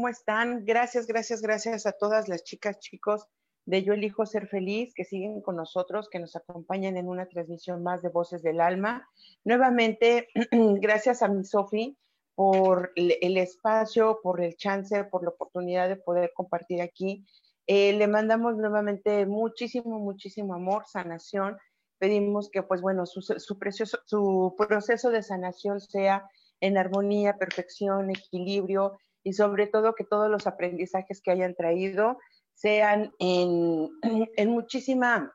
¿Cómo están? Gracias, gracias, gracias a todas las chicas, chicos de Yo Elijo Ser Feliz que siguen con nosotros, que nos acompañan en una transmisión más de Voces del Alma. Nuevamente, gracias a mi Sofi por el espacio, por el chance, por la oportunidad de poder compartir aquí. Eh, le mandamos nuevamente muchísimo, muchísimo amor, sanación. Pedimos que, pues bueno, su, su, precioso, su proceso de sanación sea en armonía, perfección, equilibrio y sobre todo que todos los aprendizajes que hayan traído sean en, muchísima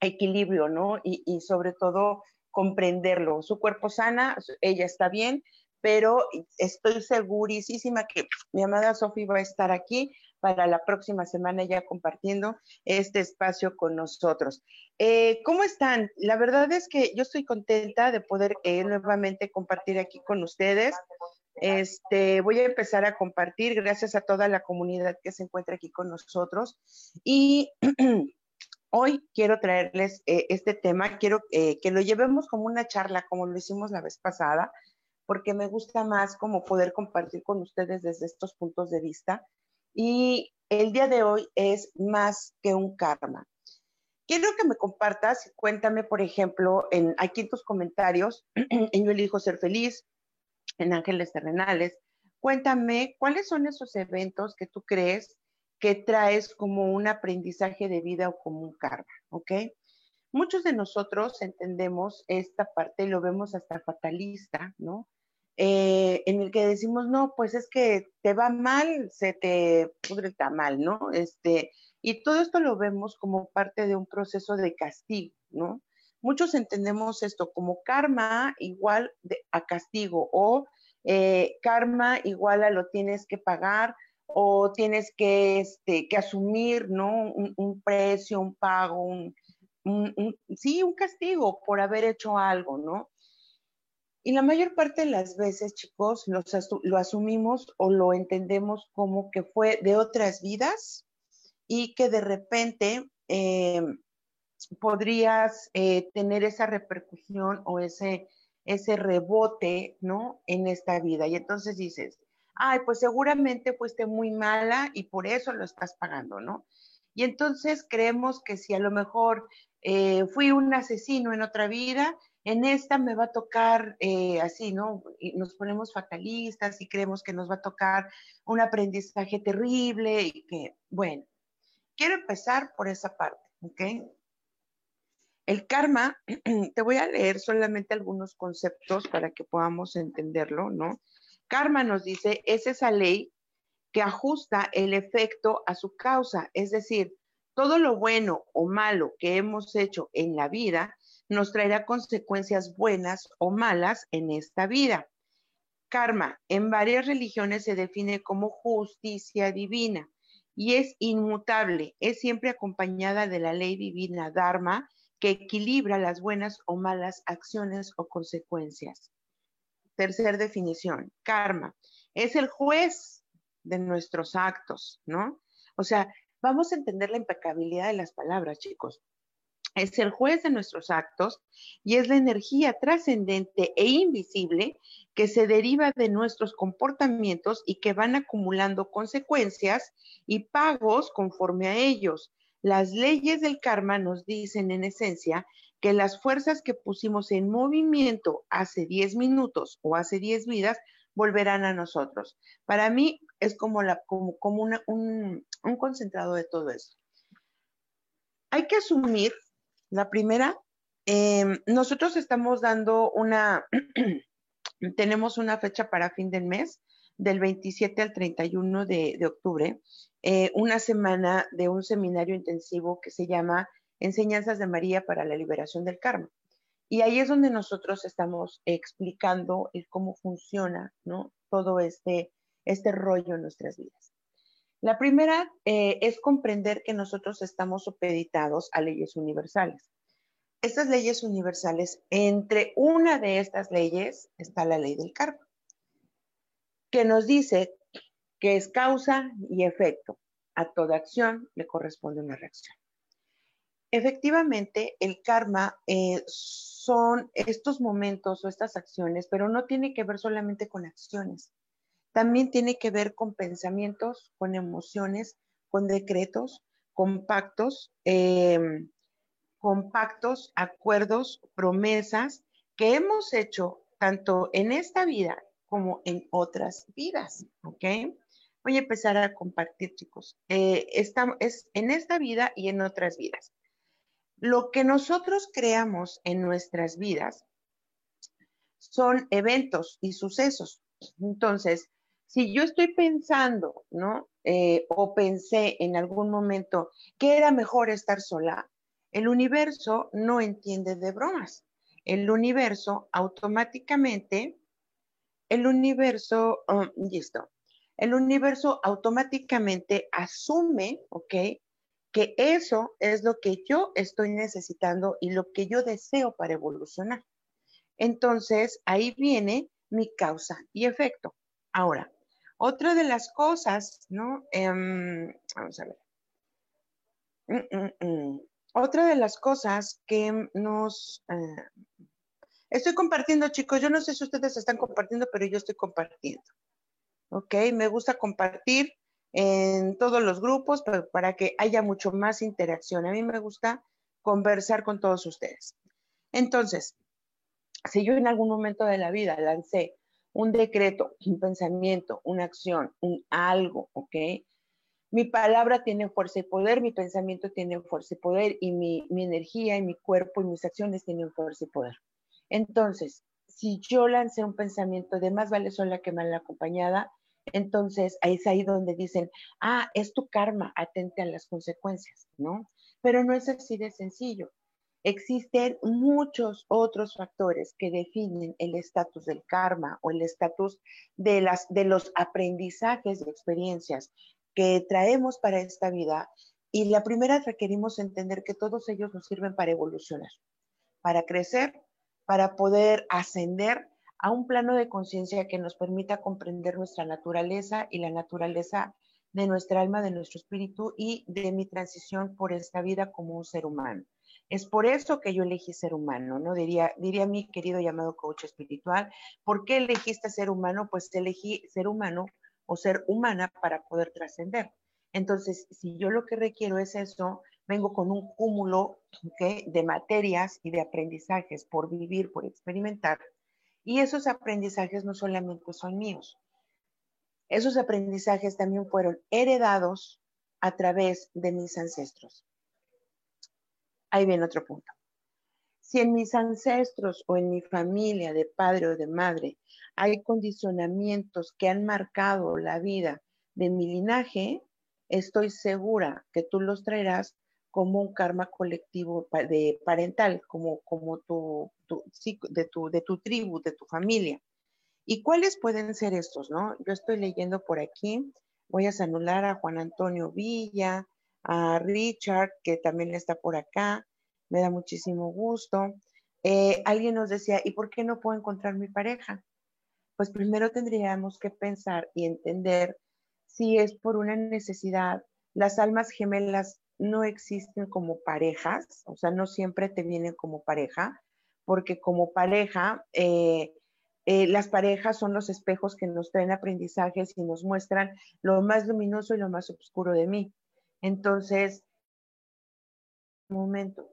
equilibrio, ¿no? Y, sobre todo comprenderlo. Su cuerpo sana, ella está bien, pero estoy segurísima que mi amada Sofía va a estar aquí para la próxima semana ya compartiendo este espacio con nosotros. Eh, ¿Cómo están? La verdad es que yo estoy contenta de poder eh, nuevamente compartir aquí con ustedes. Este, voy a empezar a compartir gracias a toda la comunidad que se encuentra aquí con nosotros. Y hoy quiero traerles eh, este tema, quiero eh, que lo llevemos como una charla, como lo hicimos la vez pasada, porque me gusta más como poder compartir con ustedes desde estos puntos de vista. Y el día de hoy es más que un karma. Quiero que me compartas, cuéntame, por ejemplo, en, aquí en tus comentarios, en Yo elijo ser feliz, en Ángeles Terrenales, cuéntame cuáles son esos eventos que tú crees que traes como un aprendizaje de vida o como un karma, ¿ok? Muchos de nosotros entendemos esta parte y lo vemos hasta fatalista, ¿no? eh, en el que decimos, no, pues es que te va mal, se te pudre mal, ¿no? Este, y todo esto lo vemos como parte de un proceso de castigo, ¿no? Muchos entendemos esto como karma igual a castigo o eh, karma igual a lo tienes que pagar o tienes que, este, que asumir, ¿no? Un, precio, un pago, un, sí, un castigo por haber hecho algo, ¿no? Y la mayor parte de las veces, chicos, lo asumimos o lo entendemos como que fue de otras vidas y que de repente eh, podrías eh, tener esa repercusión o ese, ese rebote, ¿no? En esta vida. Y entonces dices, ay, pues seguramente fuiste muy mala y por eso lo estás pagando, ¿no? Y entonces creemos que si a lo mejor eh, fui un asesino en otra vida, en esta me va a tocar eh, así, ¿no? Y nos ponemos fatalistas y creemos que nos va a tocar un aprendizaje terrible y que, bueno, quiero empezar por esa parte, ¿ok? El karma, te voy a leer solamente algunos conceptos para que podamos entenderlo, ¿no? Karma nos dice, es esa ley que ajusta el efecto a su causa, es decir, todo lo bueno o malo que hemos hecho en la vida nos traerá consecuencias buenas o malas en esta vida. Karma en varias religiones se define como justicia divina y es inmutable, es siempre acompañada de la ley divina Dharma que equilibra las buenas o malas acciones o consecuencias. Tercer definición, karma es el juez de nuestros actos, ¿no? O sea, vamos a entender la impecabilidad de las palabras, chicos es el juez de nuestros actos y es la energía trascendente e invisible que se deriva de nuestros comportamientos y que van acumulando consecuencias y pagos conforme a ellos. Las leyes del karma nos dicen en esencia que las fuerzas que pusimos en movimiento hace 10 minutos o hace 10 vidas volverán a nosotros. Para mí, es como, como, como un, un concentrado de todo eso. Hay que asumir, la primera, Em, nosotros estamos dando una, tenemos una fecha para fin del mes, del 27 al 31 de, octubre, eh, una semana de un seminario intensivo que se llama Enseñanzas de María para la Liberación del Karma. Y ahí es donde nosotros estamos explicando cómo funciona todo este, este rollo en nuestras vidas. La primera eh, es comprender que nosotros estamos supeditados a leyes universales estas leyes universales, entre una de estas leyes está la ley del karma, que nos dice que es causa y efecto. A toda acción le corresponde una reacción. Efectivamente, el karma eh, son estos momentos o estas acciones, pero no tiene que ver solamente con acciones. También tiene que ver con pensamientos, con emociones, con decretos, con pactos, em, compactos, acuerdos, promesas que hemos hecho tanto en esta vida como en otras vidas, ¿ok? Voy a empezar a compartir, chicos. Eh, es en esta vida y en otras vidas. Lo que nosotros creamos en nuestras vidas son eventos y sucesos. Entonces, si yo estoy pensando, ¿no? Eh, o pensé en algún momento que era mejor estar sola, el universo no entiende de bromas. El universo automáticamente, el universo, um, listo, el universo automáticamente asume, ¿ok? Que eso es lo que yo estoy necesitando y lo que yo deseo para evolucionar. Entonces, ahí viene mi causa y efecto. Ahora, otra de las cosas, ¿no? Em, vamos a ver. Mm, mm, mm. Otra de las cosas que nos... Eh, estoy compartiendo, chicos, yo no sé si ustedes están compartiendo, pero yo estoy compartiendo. ¿Ok? Me gusta compartir en todos los grupos para que haya mucho más interacción. A mí me gusta conversar con todos ustedes. Entonces, si yo en algún momento de la vida lancé un decreto, un pensamiento, una acción, un algo, ¿ok? mi palabra tiene fuerza y poder, mi pensamiento tiene fuerza y poder, y mi, energía y mi cuerpo y mis acciones tienen fuerza y poder. Entonces, si yo lancé un pensamiento de más vale sola que mal acompañada, entonces ahí es ahí donde dicen, ah, es tu karma, atente a las consecuencias, ¿no? Pero no es así de sencillo. Existen muchos otros factores que definen el estatus del karma o el estatus de, de los aprendizajes y experiencias que traemos para esta vida. Y la primera requerimos entender que todos ellos nos sirven para evolucionar, para crecer, para poder ascender a un plano de conciencia que nos permita comprender nuestra naturaleza y la naturaleza de nuestra alma, de nuestro espíritu y de mi transición por esta vida como un ser humano. Es por eso que yo elegí ser humano, ¿no? Diría, diría mi querido llamado coach espiritual, ¿por qué elegiste ser humano? Pues elegí ser humano o ser humana para poder trascender. Entonces, si yo lo que requiero es eso, vengo con un cúmulo de materias y de aprendizajes por vivir, por experimentar. Y esos aprendizajes no solamente son míos. Esos aprendizajes también fueron heredados a través de mis ancestros. Ahí viene otro punto. Si en mis ancestros o en mi familia de padre o de madre hay condicionamientos que han marcado la vida de mi linaje, estoy segura que tú los traerás como un karma colectivo de parental, como, como tu, de, tu, de tu tribu, de tu familia. ¿Y cuáles pueden ser estos, no? Yo estoy leyendo por aquí, voy a anular a Juan Antonio Villa, a Richard, que también está por acá, me da muchísimo gusto. Eh, alguien nos decía, ¿y por qué no puedo encontrar mi pareja? Pues primero tendríamos que pensar y entender si es por una necesidad. Las almas gemelas no existen como parejas, o sea, no siempre te vienen como pareja, porque como pareja, eh, eh, las parejas son los espejos que nos traen aprendizajes y nos muestran lo más luminoso y lo más oscuro de mí. Entonces, un momento,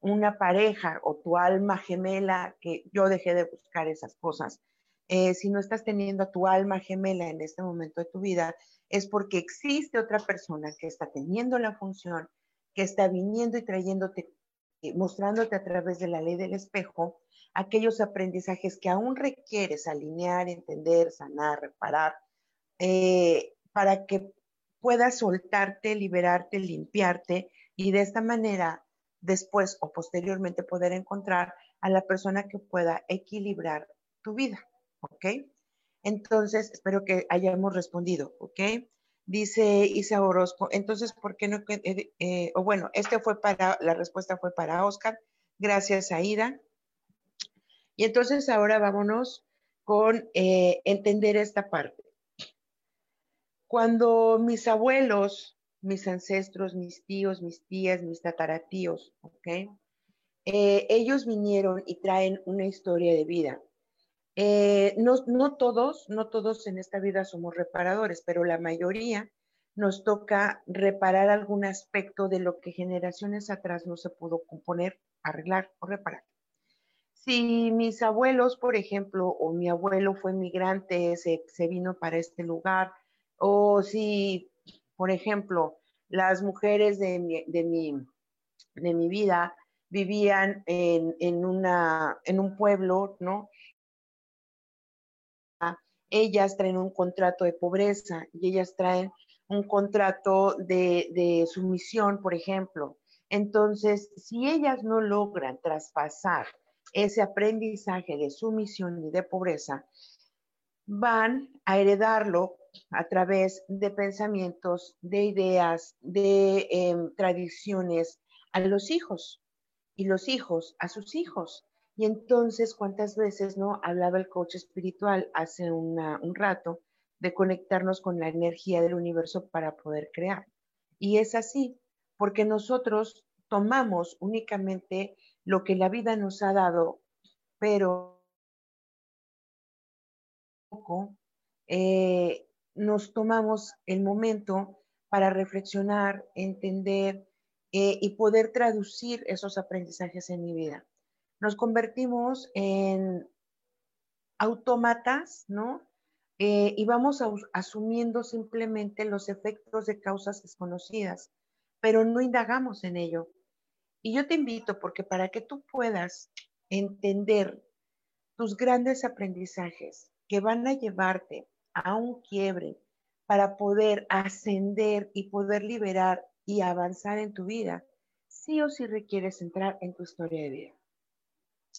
una pareja o tu alma gemela, que yo dejé de buscar esas cosas. Eh, si no estás teniendo a tu alma gemela en este momento de tu vida, es porque existe otra persona que está teniendo la función, que está viniendo y trayéndote, eh, mostrándote a través de la ley del espejo aquellos aprendizajes que aún requieres alinear, entender, sanar, reparar, eh, para que puedas soltarte, liberarte, limpiarte y de esta manera después o posteriormente poder encontrar a la persona que pueda equilibrar tu vida, ¿ok? Entonces, espero que hayamos respondido, ¿ok? Dice Isa Orozco, entonces, ¿por qué no? Eh, eh, o bueno, este fue para, la respuesta fue para Oscar. Gracias, Aida. Y entonces ahora vámonos con eh, entender esta parte. Cuando mis abuelos, mis ancestros, mis tíos, mis tías, mis tataratíos, ¿ok? ellos vinieron y traen una historia de vida. Eh, no, todos, no todos en esta vida somos reparadores, pero la mayoría nos toca reparar algún aspecto de lo que generaciones atrás no se pudo componer, arreglar o reparar. Si mis abuelos, por ejemplo, o mi abuelo fue migrante, se, vino para este lugar, o si, por ejemplo, las mujeres de mi, de mi, vida vivían en, en, una, en un pueblo, ¿no? Ellas traen un contrato de pobreza y ellas traen un contrato de, sumisión, por ejemplo. Entonces, si ellas no logran traspasar ese aprendizaje de sumisión y de pobreza, van a heredarlo a través de pensamientos, de ideas, de em, tradiciones a los hijos y los hijos a sus hijos. Y entonces, ¿cuántas veces no hablaba el coach espiritual hace un rato de conectarnos con la energía del universo para poder crear? Y es así, porque nosotros tomamos únicamente lo que la vida nos ha dado, pero eh, nos tomamos el momento para reflexionar, entender eh, y poder traducir esos aprendizajes en mi vida nos convertimos en autómatas, ¿no? Eh, y vamos asumiendo simplemente los efectos de causas desconocidas, pero no indagamos en ello. Y yo te invito porque para que tú puedas entender tus grandes aprendizajes que van a llevarte a un quiebre para poder ascender y poder liberar y avanzar en tu vida, sí o sí requieres entrar en tu historia de vida.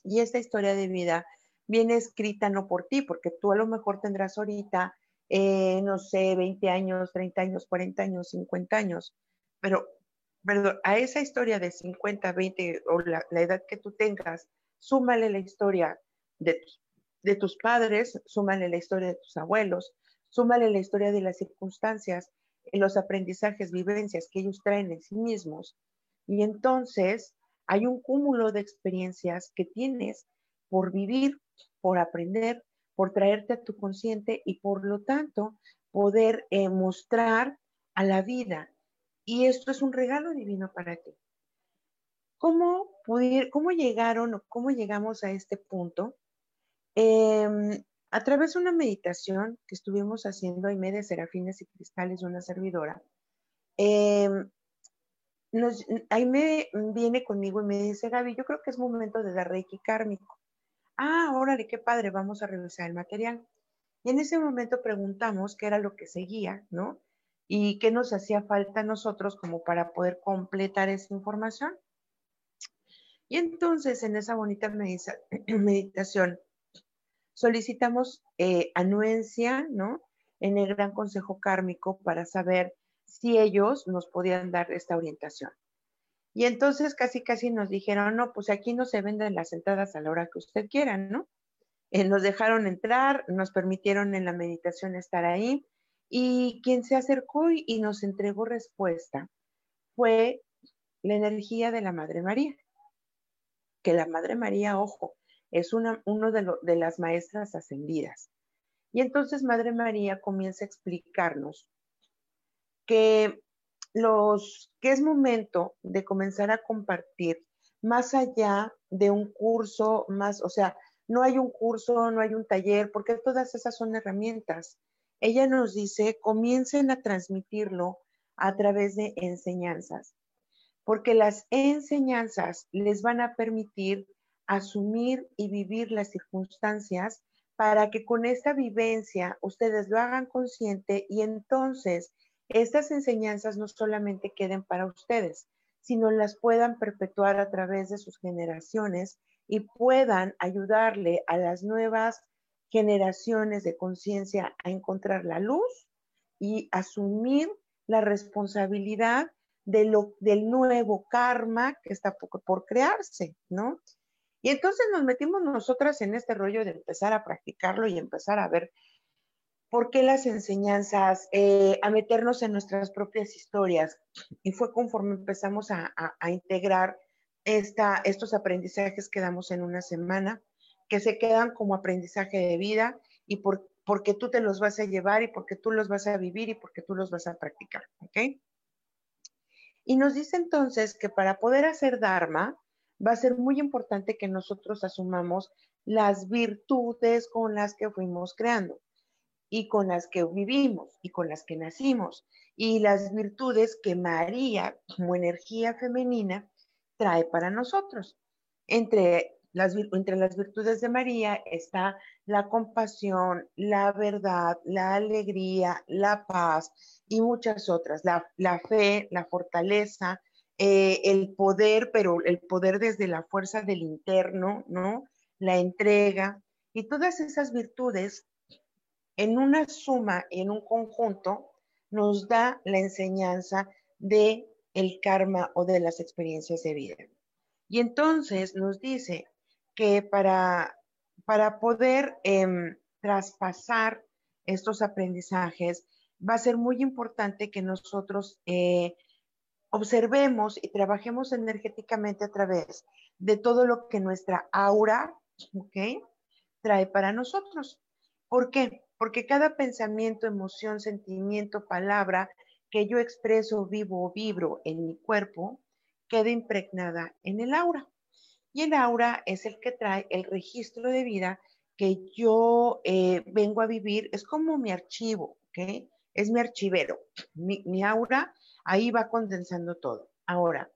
Y esta historia de vida viene escrita no por ti, porque tú a lo mejor tendrás ahorita, eh, no sé, 20 años, 30 años, 40 años, 50 años, pero, perdón, a esa historia de 50, 20 o la, edad que tú tengas, súmale la historia de, de tus padres, súmale la historia de tus abuelos, súmale la historia de las circunstancias, los aprendizajes, vivencias que ellos traen en sí mismos. Y entonces hay un cúmulo de experiencias que tienes por vivir, por aprender, por traerte a tu consciente y por lo tanto poder eh, mostrar a la vida. Y esto es un regalo divino para ti. ¿Cómo, cómo llegaron o cómo llegamos a este punto? Em, a través de una meditación que estuvimos haciendo en medio de serafines y cristales una servidora, ahí me viene conmigo y me dice, Gaby, yo creo que es momento de dar reiki kármico. Ah, órale, qué padre, vamos a revisar el material. Y en ese momento preguntamos qué era lo que seguía, ¿no? Y qué nos hacía falta a nosotros como para poder completar esa información. Y entonces en esa bonita meditación solicitamos eh, anuencia, ¿no? En el gran consejo kármico para saber si ellos nos podían dar esta orientación. Y entonces casi casi nos dijeron, no, pues aquí no se venden las entradas a la hora que usted quiera, ¿no? Eh, nos dejaron entrar, nos permitieron en la meditación estar ahí y quien se acercó y, nos entregó respuesta fue la energía de la Madre María. Que la Madre María, ojo, es una uno de, de las maestras ascendidas. Y entonces Madre María comienza a explicarnos que los que es momento de comenzar a compartir más allá de un curso, más, o sea, no hay un curso, no hay un taller, porque todas esas son herramientas. Ella nos dice, comiencen a transmitirlo a través de enseñanzas, porque las enseñanzas les van a permitir asumir y vivir las circunstancias para que con esta vivencia ustedes lo hagan consciente y entonces estas enseñanzas no solamente queden para ustedes, sino las puedan perpetuar a través de sus generaciones y puedan ayudarle a las nuevas generaciones de conciencia a encontrar la luz y asumir la responsabilidad de lo, del nuevo karma que está por, por crearse, ¿no? Y entonces nos metimos nosotras en este rollo de empezar a practicarlo y empezar a ver por qué las enseñanzas, eh, a meternos en nuestras propias historias. Y fue conforme empezamos a, integrar estos aprendizajes que damos en una semana, que se quedan como aprendizaje de vida y por, porque tú te los vas a llevar y porque tú los vas a vivir y porque tú los vas a practicar, ¿ok? Y nos dice entonces que para poder hacer Dharma, va a ser muy importante que nosotros asumamos las virtudes con las que fuimos creando y con las que vivimos y con las que nacimos y las virtudes que María como energía femenina trae para nosotros. Entre las, entre las virtudes de María está la compasión, la verdad, la alegría, la paz y muchas otras, la, la fe, la fortaleza, eh, el poder, pero el poder desde la fuerza del interno, ¿no? La entrega y todas esas virtudes en una suma y en un conjunto nos da la enseñanza de el karma o de las experiencias de vida. Y entonces nos dice que para, para poder em, traspasar estos aprendizajes, va a ser muy importante que nosotros eh, observemos y trabajemos energéticamente a través de todo lo que nuestra aura. Trae para nosotros. ¿Por qué? Porque cada pensamiento, emoción, sentimiento, palabra que yo expreso, vivo o vibro en mi cuerpo, queda impregnada en el aura. Y el aura es el que trae el registro de vida que yo eh, vengo a vivir. Es como mi archivo, ¿ok? Es mi archivero. Mi, mi aura Ahí va condensando todo. Ahora,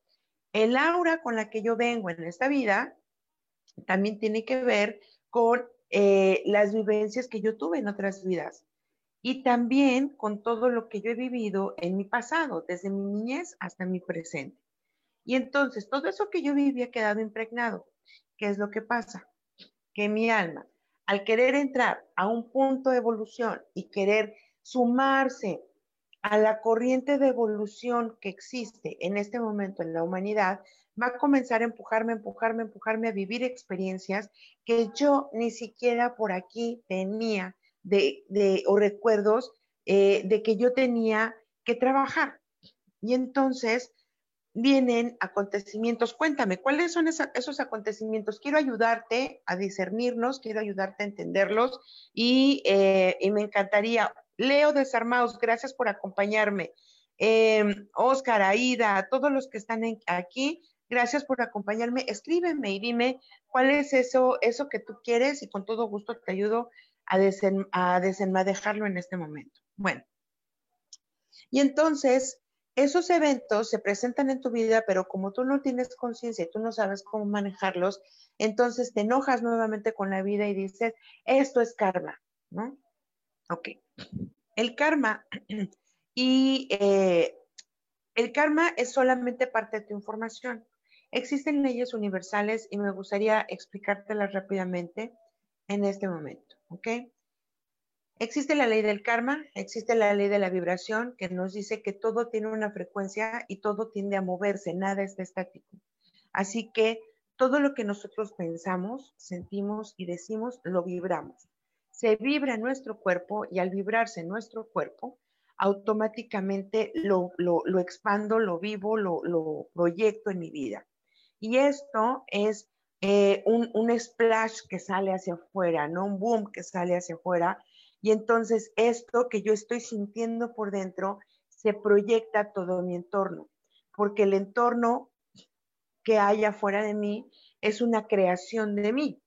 el aura con la que yo vengo en esta vida también tiene que ver con eh, las vivencias que yo tuve en otras vidas y también con todo lo que yo he vivido en mi pasado, desde mi niñez hasta mi presente. Y entonces, todo eso que yo viví ha quedado impregnado. ¿Qué es lo que pasa? Que mi alma, al querer entrar a un punto de evolución y querer sumarse a la corriente de evolución que existe en este momento en la humanidad, va a comenzar a empujarme, empujarme, empujarme a vivir experiencias que yo ni siquiera por aquí tenía de, o recuerdos eh, de que yo tenía que trabajar. Y entonces vienen acontecimientos. Cuéntame, ¿cuáles son esos acontecimientos? Quiero ayudarte a discernirlos, quiero ayudarte a entenderlos y, eh, y me encantaría Leo Desarmados, gracias por acompañarme. Oscar, em, Aida, todos los que están aquí, gracias por acompañarme. Escríbeme y dime cuál es eso, eso que tú quieres y con todo gusto te ayudo a, a desenmadejarlo en este momento. Bueno, y entonces esos eventos se presentan en tu vida, pero como tú no tienes conciencia y tú no sabes cómo manejarlos, entonces te enojas nuevamente con la vida y dices, esto es karma, ¿no? Ok. El karma y eh, el karma es solamente parte de tu información. Existen leyes universales y me gustaría explicártelas rápidamente en este momento, ¿ok? Existe la ley del karma, existe la ley de la vibración que nos dice que todo tiene una frecuencia y todo tiende a moverse, nada es estático. Así que todo lo que nosotros pensamos, sentimos y decimos, lo vibramos se vibra nuestro cuerpo y al vibrarse nuestro cuerpo, automáticamente lo, expando, lo vivo, lo, proyecto en mi vida. Y esto es eh, un, un, splash que sale hacia afuera, no un boom que sale hacia afuera. Y entonces esto que yo estoy sintiendo por dentro se proyecta todo mi entorno, porque el entorno que hay afuera de mí es una creación de mí.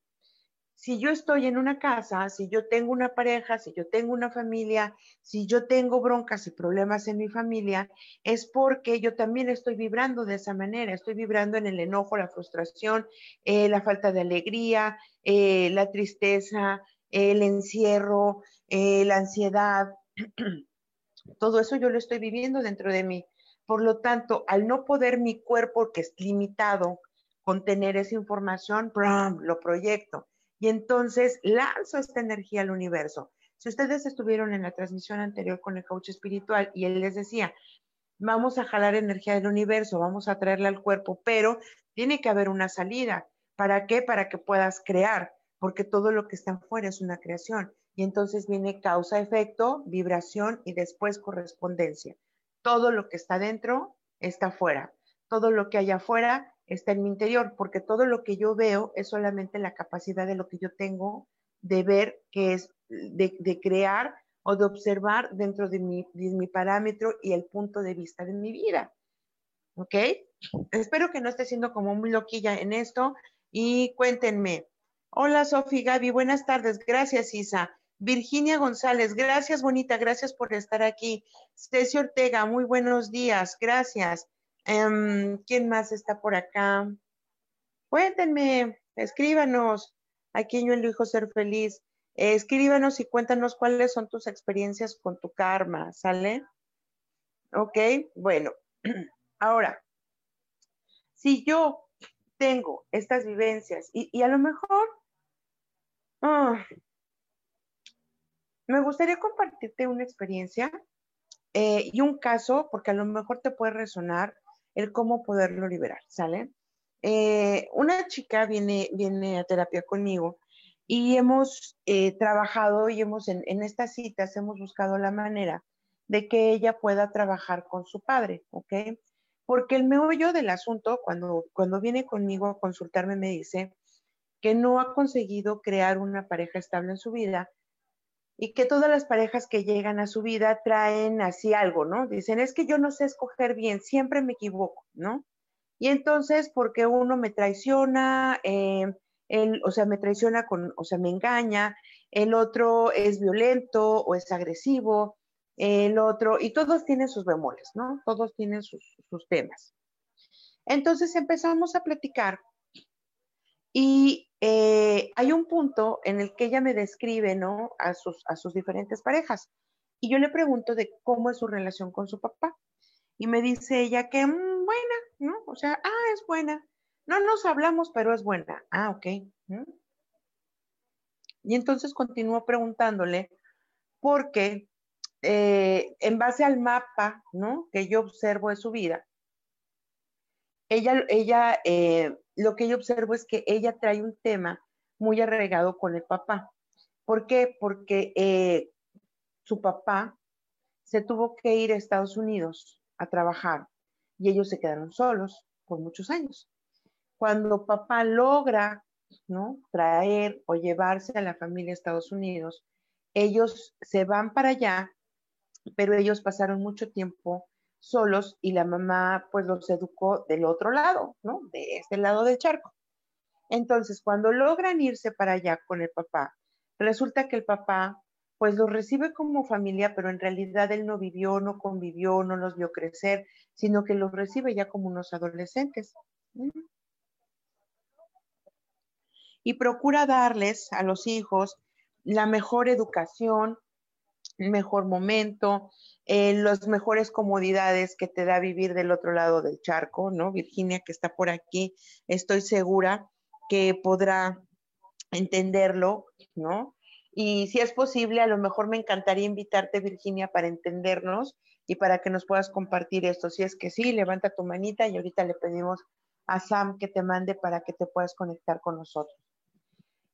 Si yo estoy en una casa, si yo tengo una pareja, si yo tengo una familia, si yo tengo broncas y problemas en mi familia, es porque yo también estoy vibrando de esa manera, estoy vibrando en el enojo, la frustración, eh, la falta de alegría, eh, la tristeza, el encierro, eh, la ansiedad. Todo eso yo lo estoy viviendo dentro de mí. Por lo tanto, al no poder mi cuerpo, que es limitado, contener esa información, lo proyecto y entonces lanzo esta energía al universo. Si ustedes estuvieron en la transmisión anterior con el coach espiritual y él les decía, vamos a jalar energía del universo, vamos a traerla al cuerpo, pero tiene que haber una salida. ¿Para qué? Para que puedas crear, porque todo lo que está afuera es una creación. Y entonces viene causa, efecto, vibración y después correspondencia. Todo lo que está dentro está afuera. Todo lo que hay afuera está en mi interior, porque todo lo que yo veo es solamente la capacidad de lo que yo tengo de ver, que es de, crear o de observar dentro de mi, de mi parámetro y el punto de vista de mi vida. ¿Ok? Espero que no esté siendo como muy loquilla en esto y cuéntenme. Hola, Sofi Gaby, buenas tardes. Gracias, Isa. Virginia González, gracias, bonita, gracias por estar aquí. Ceci Ortega, muy buenos días, gracias. Em, ¿Quién más está por acá? Cuéntenme, escríbanos. Aquí en yo elijo ser feliz. escríbanos y cuéntanos cuáles son tus experiencias con tu karma, ¿sale? Ok, bueno. Ahora, si yo tengo estas vivencias y, a lo mejor ah, me gustaría compartirte una experiencia eh, y un caso, porque a lo mejor te puede resonar el cómo poderlo liberar, ¿sale? Eh, una chica viene, viene a terapia conmigo y hemos eh, trabajado y hemos en, en, estas citas hemos buscado la manera de que ella pueda trabajar con su padre, ¿ok? Porque el meollo del asunto, cuando, cuando viene conmigo a consultarme, me dice que no ha conseguido crear una pareja estable en su vida y que todas las parejas que llegan a su vida traen así algo, ¿no? Dicen, es que yo no sé escoger bien, siempre me equivoco, ¿no? Y entonces, porque uno me traiciona, eh, o sea, me traiciona con, o sea, me engaña, el otro es violento o es agresivo, el otro, y todos tienen sus bemoles, ¿no? Todos tienen sus, sus temas. Entonces empezamos a platicar y eh, hay un punto en el que ella me describe, ¿no? A sus, a sus diferentes parejas. Y yo le pregunto de cómo es su relación con su papá. Y me dice ella que mm, buena, ¿no? O sea, ah, es buena. No nos hablamos, pero es buena. Ah, ok. Y entonces continúo preguntándole, porque eh, en base al mapa, ¿no? Que yo observo de su vida, ella, ella eh, lo que yo observo es que ella trae un tema muy arraigado con el papá. ¿Por qué? Porque eh, su papá se tuvo que ir a Estados Unidos a trabajar y ellos se quedaron solos por muchos años. Cuando papá logra ¿no? traer o llevarse a la familia a Estados Unidos, ellos se van para allá, pero ellos pasaron mucho tiempo solos y la mamá pues los educó del otro lado, ¿no? De este lado del charco. Entonces, cuando logran irse para allá con el papá, resulta que el papá pues los recibe como familia, pero en realidad él no vivió, no convivió, no los vio crecer, sino que los recibe ya como unos adolescentes. Y procura darles a los hijos la mejor educación, mejor momento, en las mejores comodidades que te da vivir del otro lado del charco, ¿no? Virginia, que está por aquí, estoy segura que podrá entenderlo, ¿no? Y si es posible, a lo mejor me encantaría invitarte, Virginia, para entendernos y para que nos puedas compartir esto. Si es que sí, levanta tu manita y ahorita le pedimos a Sam que te mande para que te puedas conectar con nosotros.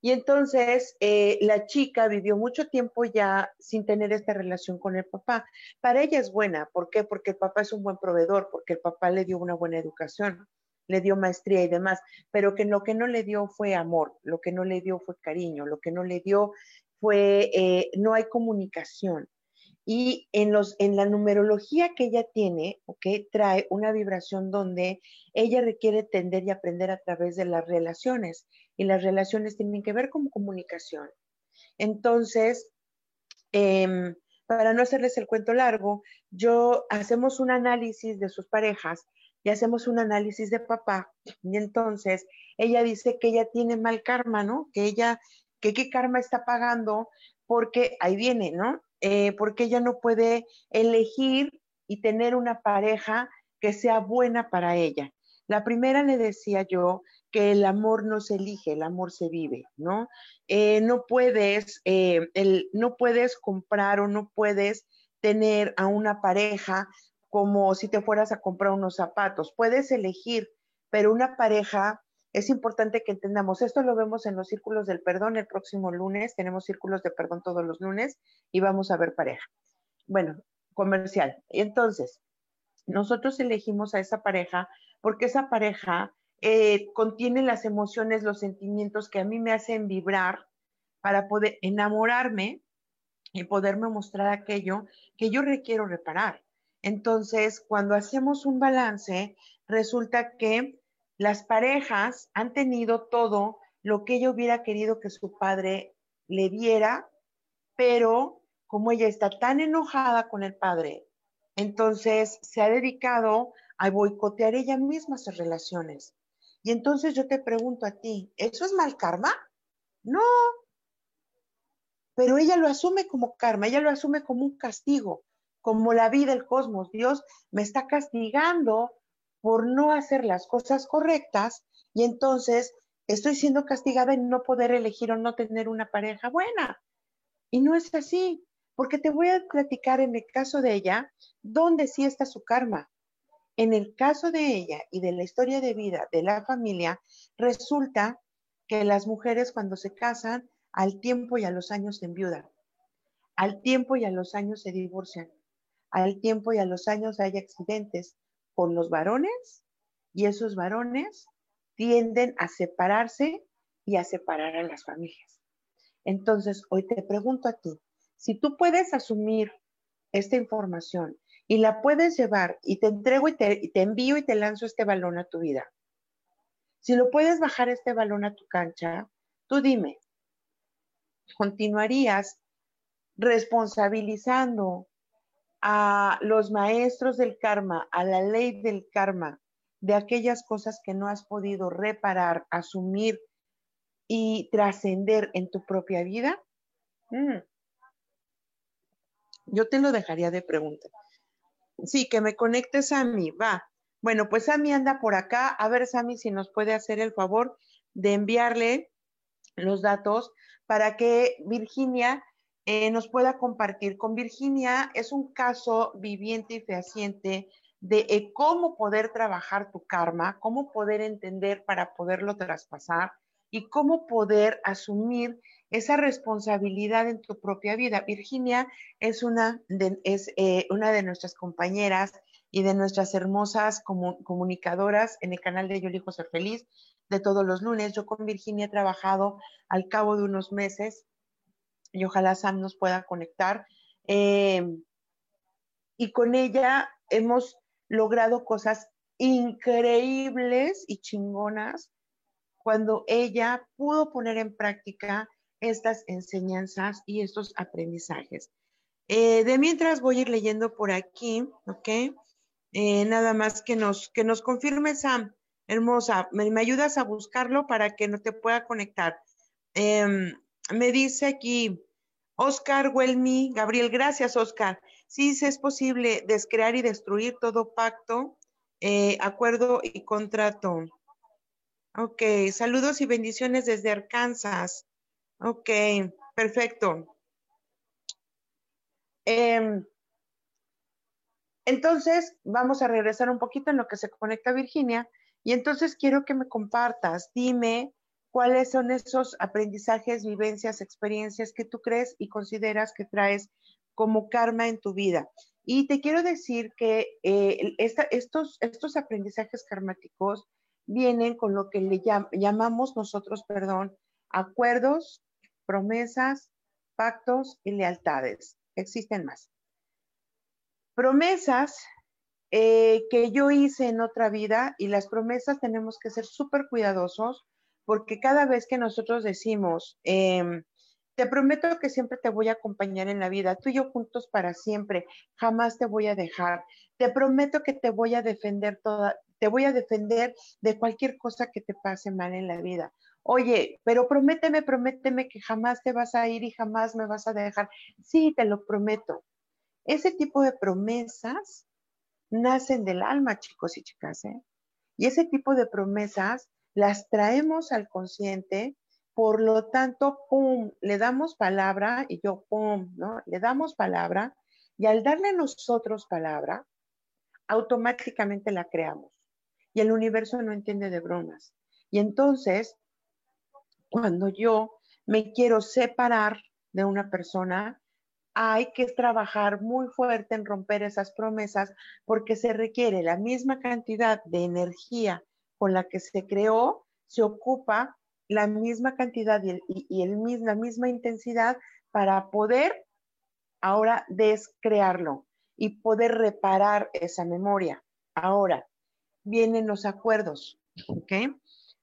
Y entonces eh, la chica vivió mucho tiempo ya sin tener esta relación con el papá. Para ella es buena, ¿por qué? Porque el papá es un buen proveedor, porque el papá le dio una buena educación, le dio maestría y demás, pero que lo que no le dio fue amor, lo que no le dio fue cariño, lo que no le dio fue, eh, no hay comunicación. Y en, los, en la numerología que ella tiene, ¿ok? Trae una vibración donde ella requiere tender y aprender a través de las relaciones. Y las relaciones tienen que ver con comunicación. Entonces, em, para no hacerles el cuento largo, yo hacemos un análisis de sus parejas y hacemos un análisis de papá. Y entonces ella dice que ella tiene mal karma, ¿no? Que ella, que qué karma está pagando porque ahí viene, ¿no? Eh, porque ella no puede elegir y tener una pareja que sea buena para ella. La primera le decía yo que el amor no se elige, el amor se vive, ¿no? Eh, no puedes, eh, el, no puedes comprar o no puedes tener a una pareja como si te fueras a comprar unos zapatos. Puedes elegir, pero una pareja es importante que entendamos, esto lo vemos en los círculos del perdón el próximo lunes, tenemos círculos de perdón todos los lunes y vamos a ver pareja. Bueno, comercial. Entonces, nosotros elegimos a esa pareja porque esa pareja eh, contiene las emociones, los sentimientos que a mí me hacen vibrar para poder enamorarme y poderme mostrar aquello que yo requiero reparar. Entonces, cuando hacemos un balance, resulta que las parejas han tenido todo lo que ella hubiera querido que su padre le diera, pero como ella está tan enojada con el padre, entonces se ha dedicado a boicotear ella misma sus relaciones. Y entonces yo te pregunto a ti, ¿eso es mal karma? No. Pero ella lo asume como karma, ella lo asume como un castigo, como la vida, el cosmos. Dios me está castigando por no hacer las cosas correctas y entonces estoy siendo castigada en no poder elegir o no tener una pareja buena. Y no es así, porque te voy a platicar en el caso de ella, dónde sí está su karma. En el caso de ella y de la historia de vida de la familia, resulta que las mujeres cuando se casan, al tiempo y a los años se enviudan. Al tiempo y a los años se divorcian. Al tiempo y a los años hay accidentes con los varones y esos varones tienden a separarse y a separar a las familias. Entonces, hoy te pregunto a ti, si tú puedes asumir esta información y la puedes llevar y te entrego y te, envío y te lanzo este balón a tu vida, si lo puedes bajar este balón a tu cancha, tú dime, ¿continuarías responsabilizando a los maestros del karma, a la ley del karma, de aquellas cosas que no has podido reparar, asumir y trascender en tu propia vida? Mm. Yo te lo dejaría de pregunta. Sí, que me conecte Sammy, va. Bueno, pues Sammy anda por acá. A ver, Sammy, si nos puede hacer el favor de enviarle los datos para que Virginia eh, nos pueda compartir. Con Virginia es un caso viviente y fehaciente de eh, cómo poder trabajar tu karma, cómo poder entender para poderlo traspasar y cómo poder asumir esa responsabilidad en tu propia vida. Virginia es una de, es, eh, una de nuestras compañeras y de nuestras hermosas comunicadoras en el canal de Yo elijo ser feliz de todos los lunes. Yo con Virginia he trabajado al cabo de unos meses y ojalá Sam nos pueda conectar. Eh, y con ella hemos logrado cosas increíbles y chingonas cuando ella pudo poner en práctica estas enseñanzas y estos aprendizajes. Eh, de mientras voy a ir leyendo por aquí, ¿ok? Eh, nada más que nos, que nos confirme Sam, hermosa, me, me, ayudas a buscarlo para que no te pueda conectar. Eh, me dice aquí Oscar Huelmi, Gabriel, gracias Oscar. Sí, es posible descrear y destruir todo pacto, eh, acuerdo y contrato. Ok, saludos y bendiciones desde Arkansas. Ok, perfecto. Eh, entonces, vamos a regresar un poquito en lo que se conecta Virginia. Y entonces quiero que me compartas, dime cuáles son esos aprendizajes, vivencias, experiencias que tú crees y consideras que traes como karma en tu vida. Y te quiero decir que eh, estos, estos aprendizajes karmáticos vienen con lo que le llam, llamamos nosotros, perdón, acuerdos, promesas, pactos y lealtades. Existen más. promesas eh, que yo hice en otra vida y las promesas tenemos que ser súper cuidadosos porque cada vez que nosotros decimos, em, te prometo que siempre te voy a acompañar en la vida, tú y yo juntos para siempre, jamás te voy a dejar, te prometo que te voy a defender toda, te voy a defender de cualquier cosa que te pase mal en la vida. Oye, pero prométeme, prométeme que jamás te vas a ir y jamás me vas a dejar. Sí, te lo prometo. Ese tipo de promesas nacen del alma, chicos y chicas, ¿eh? Y ese tipo de promesas las traemos al consciente, por lo tanto, pum, le damos palabra y yo, pum, ¿no? Le damos palabra y al darle nosotros palabra, automáticamente la creamos. Y el universo no entiende de bromas. Y entonces, cuando yo me quiero separar de una persona, hay que trabajar muy fuerte en romper esas promesas porque se requiere la misma cantidad de energía con la que se creó, se ocupa la misma cantidad y, el, la misma intensidad para poder ahora descrearlo y poder reparar esa memoria. Ahora, vienen los acuerdos, ¿ok?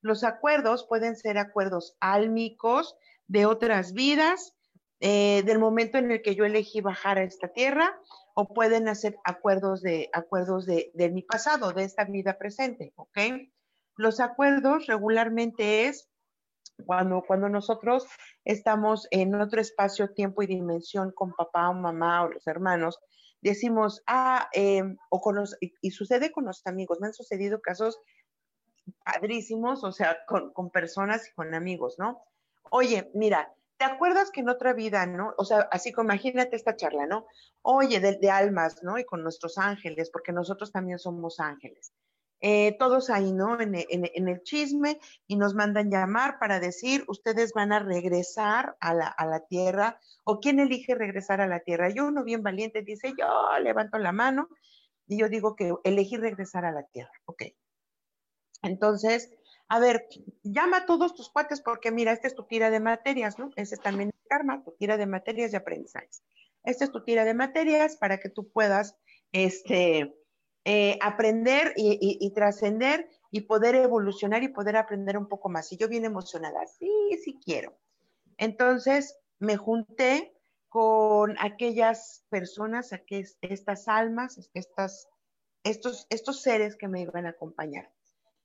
Los acuerdos pueden ser acuerdos álmicos de otras vidas, eh, del momento en el que yo elegí bajar a esta tierra, o pueden hacer acuerdos de acuerdos de mi pasado, de esta vida presente, ¿ok? Los acuerdos regularmente es cuando, cuando nosotros estamos en otro espacio, tiempo y dimensión con papá o mamá o los hermanos, decimos, ah, em, o con los, y, sucede con los amigos, me han sucedido casos padrísimos, o sea, con, con personas y con amigos, ¿no? Oye, mira, ¿Te acuerdas que en otra vida, no? O sea, así como imagínate esta charla, ¿no? Oye, de, de, almas, ¿no? Y con nuestros ángeles, porque nosotros también somos ángeles. Eh, todos ahí, ¿no? En, en, el chisme y nos mandan llamar para decir, ustedes van a regresar a la, a la tierra, o quién elige regresar a la tierra. Yo uno bien valiente dice, yo levanto la mano y yo digo que elegí regresar a la tierra, ok. Entonces, a ver, llama a todos tus cuates porque mira, esta es tu tira de materias, ¿no? Ese es también el karma, tu tira de materias y aprendizajes. Esta es tu tira de materias para que tú puedas este, eh, aprender y, trascender y poder evolucionar y poder aprender un poco más. Y yo bien emocionada, sí, sí quiero. Entonces me junté con aquellas personas, aquellas, estas almas, estas, estos, estos seres que me iban a acompañar.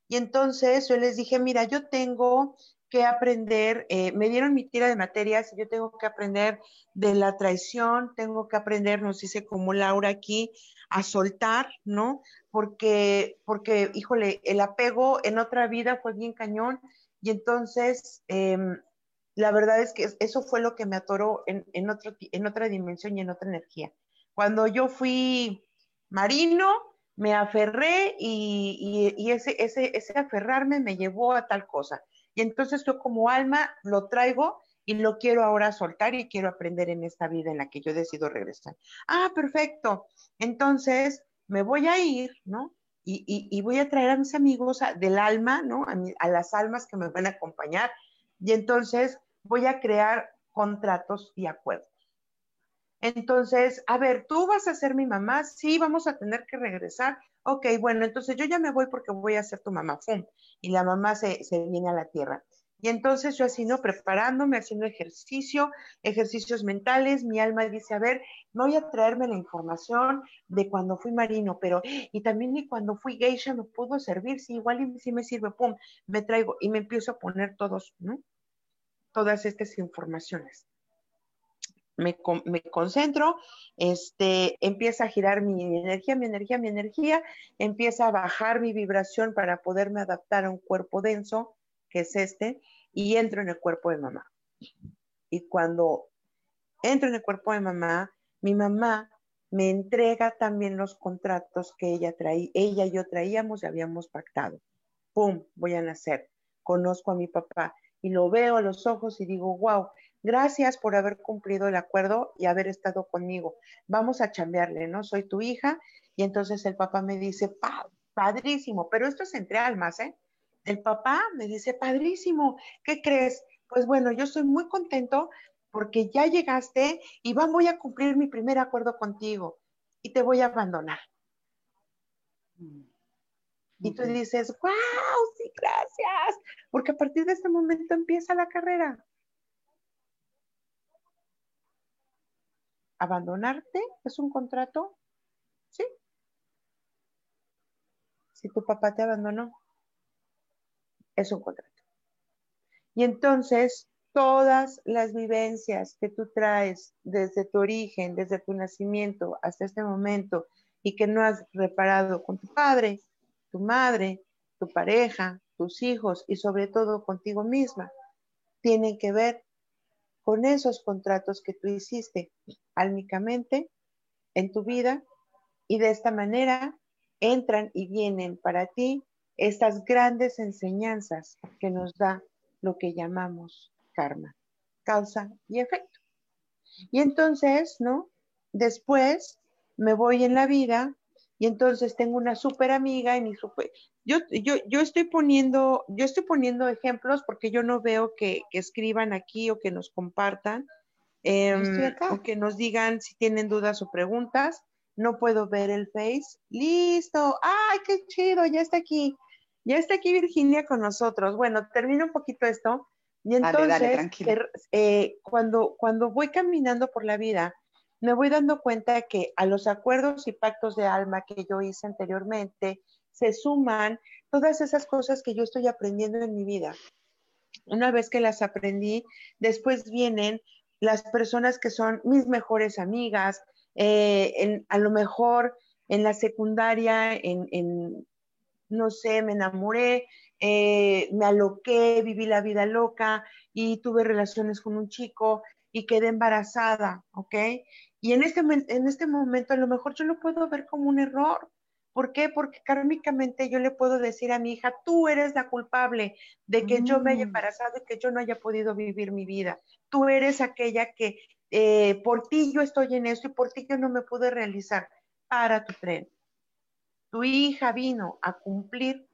Y entonces yo les dije, mira, yo tengo que aprender, eh, me dieron mi tira de materias, yo tengo que aprender de la traición, tengo que aprender, nos dice como Laura aquí, a soltar, ¿no? Porque, porque, híjole, el apego en otra vida fue bien cañón y entonces em, la verdad es que eso fue lo que me atoró en, en, otro, en otra dimensión y en otra energía. Cuando yo fui marino, me aferré y, y, ese, ese, ese aferrarme me llevó a tal cosa. Y entonces yo como alma lo traigo y lo quiero ahora soltar y quiero aprender en esta vida en la que yo decido regresar. Ah, perfecto. Entonces me voy a ir, ¿no? Y, y, voy a traer a mis amigos del alma, ¿no? A, a las almas que me van a acompañar. Y entonces voy a crear contratos y acuerdos. Entonces, a ver, tú vas a ser mi mamá, sí, vamos a tener que regresar. Ok, bueno, entonces yo ya me voy porque voy a ser tu mamá. ¡Fum! Y la mamá se, se viene a la tierra. Y entonces yo así, ¿no? Preparándome, haciendo ejercicio, ejercicios mentales, mi alma dice, a ver, voy a traerme la información de cuando fui marino, pero, y también y cuando fui geisha me pudo servir, sí, igual y sí me sirve, pum, me traigo y me empiezo a poner todos, ¿no? Todas estas informaciones me, concentro, este, empieza a girar mi energía, mi energía, mi energía, empieza a bajar mi vibración para poderme adaptar a un cuerpo denso, que es este, y entro en el cuerpo de mamá. Y cuando entro en el cuerpo de mamá, mi mamá me entrega también los contratos que ella traía, ella y yo traíamos y habíamos pactado. ¡Pum! Voy a nacer. Conozco a mi papá y lo veo a los ojos y digo, wow, Gracias por haber cumplido el acuerdo y haber estado conmigo. Vamos a chambearle, ¿no? Soy tu hija. Y entonces el papá me dice, padrísimo, pero esto es entre almas, ¿eh? El papá me dice, padrísimo, ¿qué crees? Pues bueno, yo estoy muy contento porque ya llegaste y voy a cumplir mi primer acuerdo contigo. y te voy a abandonar. Mm. Y tú dices, wow, sí, gracias, porque a partir de este momento empieza la carrera. ¿Abandonarte es un contrato? Sí. Si tu papá te abandonó, es un contrato. Y entonces todas las vivencias que tú traes desde tu origen, desde tu nacimiento hasta este momento y que no has reparado con tu padre, tu madre, tu pareja, tus hijos y sobre todo contigo misma, tienen que ver con esos contratos que tú hiciste álmicamente en tu vida y de esta manera entran y vienen para ti estas grandes enseñanzas que nos da lo que llamamos karma, causa y efecto. Y entonces, ¿no? Después me voy en la vida y entonces tengo una súper amiga y mi super... Yo, yo, yo, estoy poniendo, yo estoy poniendo ejemplos porque yo no veo que, escriban aquí o que nos compartan em, o que nos digan si tienen dudas o preguntas. No puedo ver el face. Listo. ¡Ay, qué chido! Ya está aquí. Ya está aquí Virginia con nosotros. Bueno, termino un poquito esto. Y entonces, eh, cuando, cuando voy caminando por la vida, me voy dando cuenta que a los acuerdos y pactos de alma que yo hice anteriormente se suman todas esas cosas que yo estoy aprendiendo en mi vida. Una vez que las aprendí, después vienen las personas que son mis mejores amigas, eh, a lo mejor en la secundaria, en, no sé, me enamoré, eh, me aloqué, viví la vida loca y tuve relaciones con un chico y quedé embarazada, ¿ok? Y en este, en este momento a lo mejor yo lo puedo ver como un error. ¿Por qué? Porque kármicamente yo le puedo decir a mi hija, tú eres la culpable de que yo me haya mm. embarazado y que yo no haya podido vivir mi vida. Tú eres aquella que eh, por ti yo estoy en esto y por ti yo no me pude realizar. Para tu tren. Tu hija vino a cumplir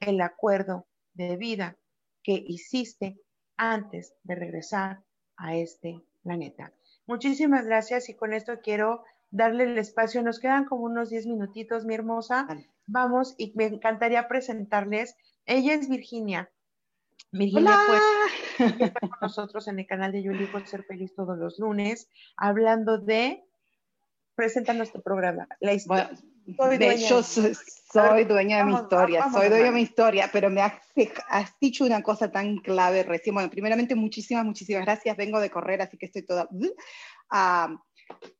el acuerdo de vida que hiciste antes de regresar a este planeta. Muchísimas gracias y con esto quiero darle el espacio. Nos quedan como unos 10 minutitos, mi hermosa. Vamos y me encantaría presentarles. Ella es Virginia. Virginia, pues, está con nosotros en el canal de Yo elijo ser feliz todos los lunes, hablando de. Presenta nuestro programa. La historia. yo soy, dueña de mi historia, soy dueña de mi historia, pero me has, dicho una cosa tan clave recién. Bueno, primeramente, muchísimas, muchísimas gracias. Vengo de correr, así que estoy toda. Ah,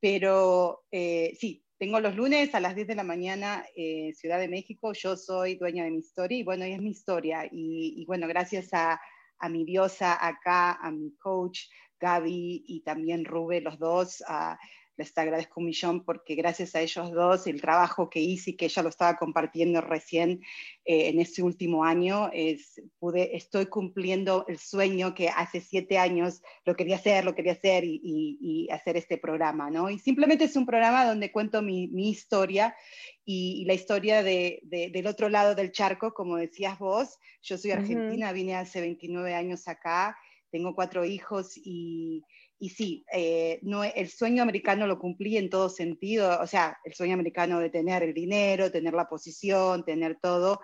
pero eh, sí, tengo los lunes a las 10 de la mañana, eh, Ciudad de México. Yo soy dueña de mi historia y bueno, es mi historia. Y, bueno, gracias a, mi diosa acá, a mi coach Gaby y también Rube, los dos. Les agradezco un millón porque gracias a ellos dos, el trabajo que hice y que ella lo estaba compartiendo recién eh, en este último año, es, pude, estoy cumpliendo el sueño que hace siete años lo quería hacer, lo quería hacer y, y, hacer este programa, ¿no? Y simplemente es un programa donde cuento mi, mi historia y, la historia de, del otro lado del charco, como decías vos. Yo soy argentina, vine hace 29 años acá, tengo cuatro hijos y y sí, eh, no, el sueño americano lo cumplí en todo sentido, o sea, el sueño americano de tener el dinero, tener la posición, tener todo,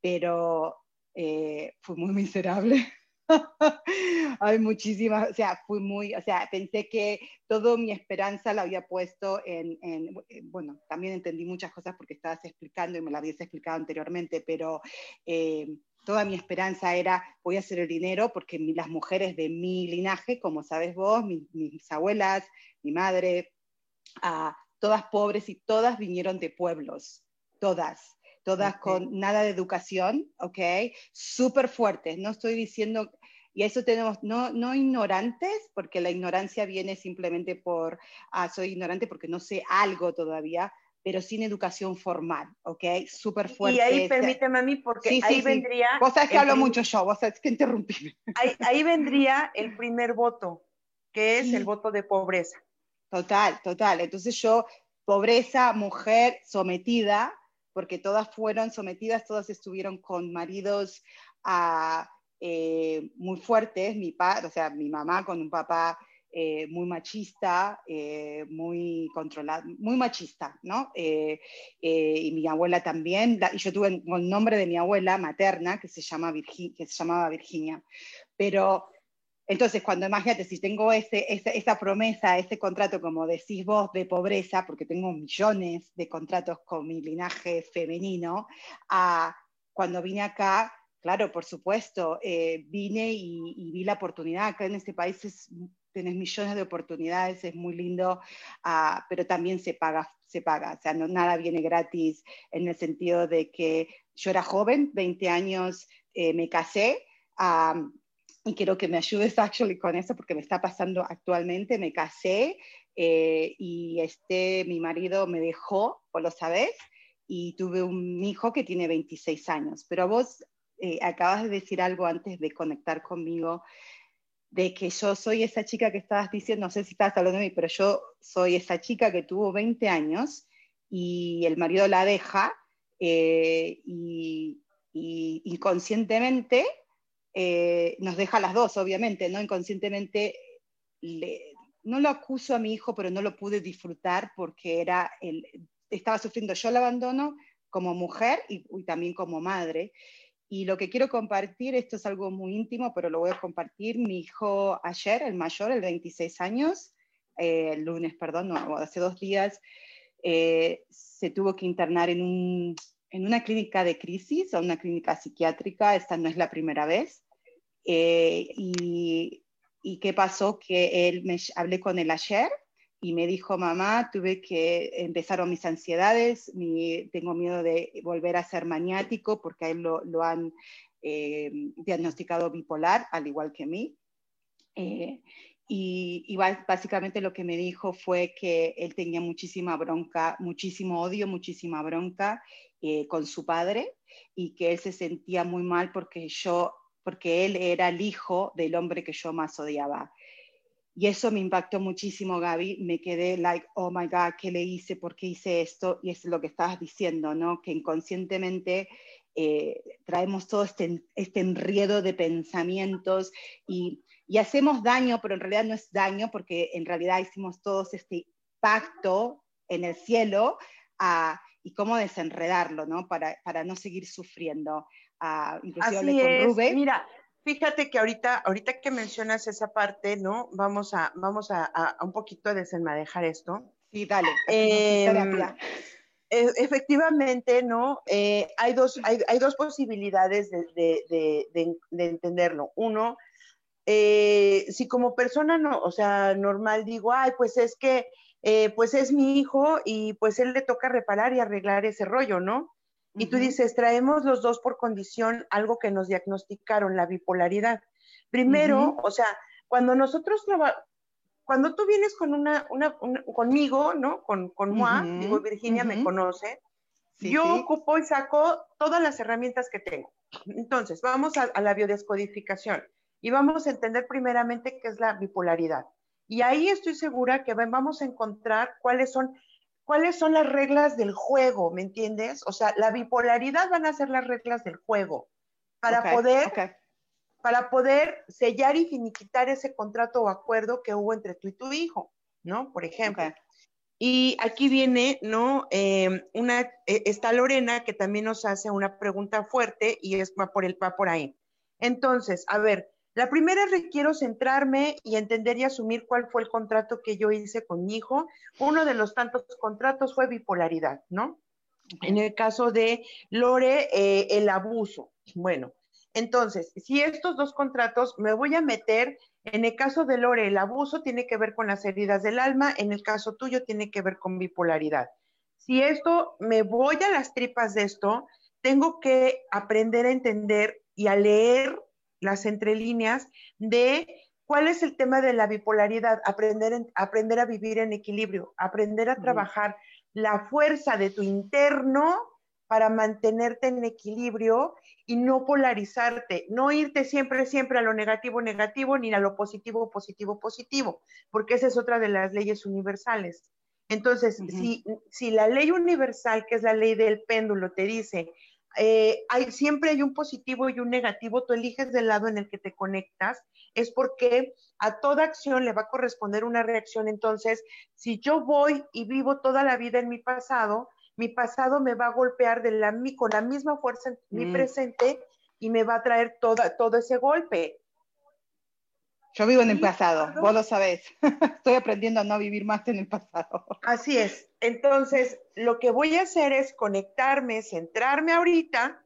pero eh, fue muy miserable. Hay muchísimas, o sea, fui muy, o sea, pensé que toda mi esperanza la había puesto en, en, bueno, también entendí muchas cosas porque estabas explicando y me la habías explicado anteriormente, pero eh, toda mi esperanza era, voy a hacer el dinero porque las mujeres de mi linaje, como sabes vos, mis abuelas, mi madre, ah, todas pobres y todas vinieron de pueblos, todas, todas con nada de educación, ¿ok? Súper fuertes, no estoy diciendo, y eso tenemos, no, no ignorantes, porque la ignorancia viene simplemente por, ah, soy ignorante porque no sé algo todavía, pero sin educación formal, ¿ok? Súper fuerte. Y ahí permíteme a mí, porque ahí vendría... Vos sabés que hablo mucho yo, vos sabés que interrumpí. Ahí, ahí, vendría el primer voto, que es el voto de pobreza. Total, total. Entonces yo, pobreza, mujer sometida, porque todas fueron sometidas, todas estuvieron con maridos ah, eh, muy fuertes, mi padre, o sea, mi mamá con un papá eh, muy machista, eh, muy controlada, muy machista, ¿no? Eh, y mi abuela también, y yo tuve el nombre de mi abuela materna, que se, llama llamaba Virginia. Pero entonces, cuando imagínate, si tengo ese, esa promesa, ese contrato, como decís vos, de pobreza, porque tengo millones de contratos con mi linaje femenino, a, cuando vine acá, claro, por supuesto, vine y, y, vi la oportunidad. Acá en este país es tenés millones de oportunidades, es muy lindo, ah, pero también se paga, se paga, o sea, no, nada viene gratis en el sentido de que yo era joven, 20 años, eh, me casé, y quiero que me ayudes actually con eso porque me está pasando actualmente, me casé eh, y este, mi marido me dejó, vos lo sabés, y tuve un hijo que tiene 26 años, pero vos eh, acabas de decir algo antes de conectar conmigo de que yo soy esa chica que estabas diciendo, no sé si estabas hablando de mí, pero yo soy esa chica que tuvo 20 años y el marido la deja eh, y, inconscientemente eh, nos deja las dos, obviamente, ¿no? Inconscientemente no lo acuso a mi hijo, pero no lo pude disfrutar porque era el, estaba sufriendo yo el abandono como mujer y también como madre. Y lo que quiero compartir, esto es algo muy íntimo, pero lo voy a compartir. Mi hijo ayer, el mayor, el 26 años, eh, el lunes, perdón, no, hace dos días, eh, se tuvo que internar en, un, en, una clínica de crisis o una clínica psiquiátrica. Esta no es la primera vez. Eh, y, y, qué pasó? Que él me hablé con él ayer y me dijo, mamá, tuve que, empezaron mis ansiedades, tengo miedo de volver a ser maniático porque a él lo, han eh, diagnosticado bipolar, al igual que a mí. Eh, y, básicamente lo que me dijo fue que él tenía muchísima bronca, muchísimo odio, muchísima bronca eh, con su padre y que él se sentía muy mal porque yo, porque él era el hijo del hombre que yo más odiaba. Y eso me impactó muchísimo, Gaby. Me quedé like, oh my God, ¿qué le hice? ¿Por qué hice esto? Y es lo que estabas diciendo, ¿no? Que inconscientemente eh, traemos todo este, este enredo de pensamientos y, y, hacemos daño, pero en realidad no es daño porque en realidad hicimos todos este pacto en el cielo ah, y cómo desenredarlo, ¿no? Para, para no seguir sufriendo. Uh, inclusive con Rubén. Mira, Fíjate que ahorita, ahorita que mencionas esa parte, ¿no? Vamos a, vamos a, un poquito a desenmadejar esto. Sí, dale. Em, e, efectivamente, ¿no? Eh, hay, dos, hay, dos posibilidades de, entenderlo. Uno, eh, si como persona, no, o sea, normal digo, ay, pues es que, eh, pues es mi hijo y pues él le toca reparar y arreglar ese rollo, ¿no? Y tú dices, traemos los dos por condición algo que nos diagnosticaron, la bipolaridad. Primero, o sea, cuando nosotros cuando tú vienes con una, una, conmigo, ¿no? Con, con digo, Virginia me conoce, yo ocupo y saco todas las herramientas que tengo. Entonces, vamos a, a, la biodescodificación y vamos a entender primeramente qué es la bipolaridad. Y ahí estoy segura que vamos a encontrar cuáles son cuáles son las reglas del juego, ¿me entiendes? O sea, la bipolaridad van a ser las reglas del juego para poder para poder sellar y finiquitar ese contrato o acuerdo que hubo entre tú y tu hijo, ¿no? Por ejemplo. Y aquí viene, ¿no? Em, una, e, está Lorena que también nos hace una pregunta fuerte y es va por el va por ahí. Entonces, a ver, la primera requiero centrarme y entender y asumir cuál fue el contrato que yo hice con mi hijo. Uno de los tantos contratos fue bipolaridad, ¿no? En el caso de Lore, eh, el abuso. Bueno, entonces, si estos dos contratos me voy a meter, en el caso de Lore, el abuso tiene que ver con las heridas del alma, en el caso tuyo tiene que ver con bipolaridad. Si esto me voy a las tripas de esto, tengo que aprender a entender y a leer las entrelíneas de cuál es el tema de la bipolaridad, aprender, aprender a vivir en equilibrio, aprender a trabajar la fuerza de tu interno para mantenerte en equilibrio y no polarizarte, no irte siempre, siempre a lo negativo, negativo, ni a lo positivo, positivo, positivo, porque esa es otra de las leyes universales. Entonces, si, si la ley universal, que es la ley del péndulo, te dice, eh, hay, siempre hay un positivo y un negativo, tú eliges del lado en el que te conectas, es porque a toda acción le va a corresponder una reacción. Entonces, si yo voy y vivo toda la vida en mi pasado, mi pasado me va a golpear de la, con la misma fuerza en mi mm. presente y me va a traer toda, todo ese golpe. Yo vivo en el pasado, vos lo sabés. Estoy aprendiendo a no vivir más en el pasado. Así es. Entonces, lo que voy a hacer es conectarme, centrarme ahorita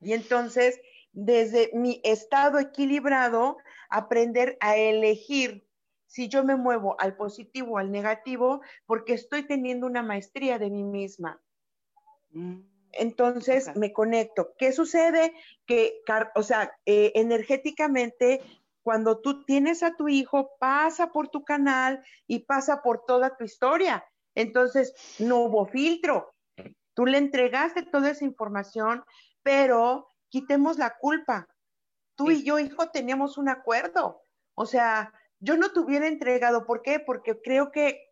y entonces, desde mi estado equilibrado, aprender a elegir si yo me muevo al positivo o al negativo, porque estoy teniendo una maestría de mí misma. Mm. Entonces me conecto. ¿Qué sucede? Que, o sea, eh, energéticamente cuando tú tienes a tu hijo, pasa por tu canal y pasa por toda tu historia. Entonces, no hubo filtro. Tú le entregaste toda esa información, pero quitemos la culpa. Tú y yo, hijo, teníamos un acuerdo. O sea, yo no te hubiera entregado. ¿Por qué? Porque creo que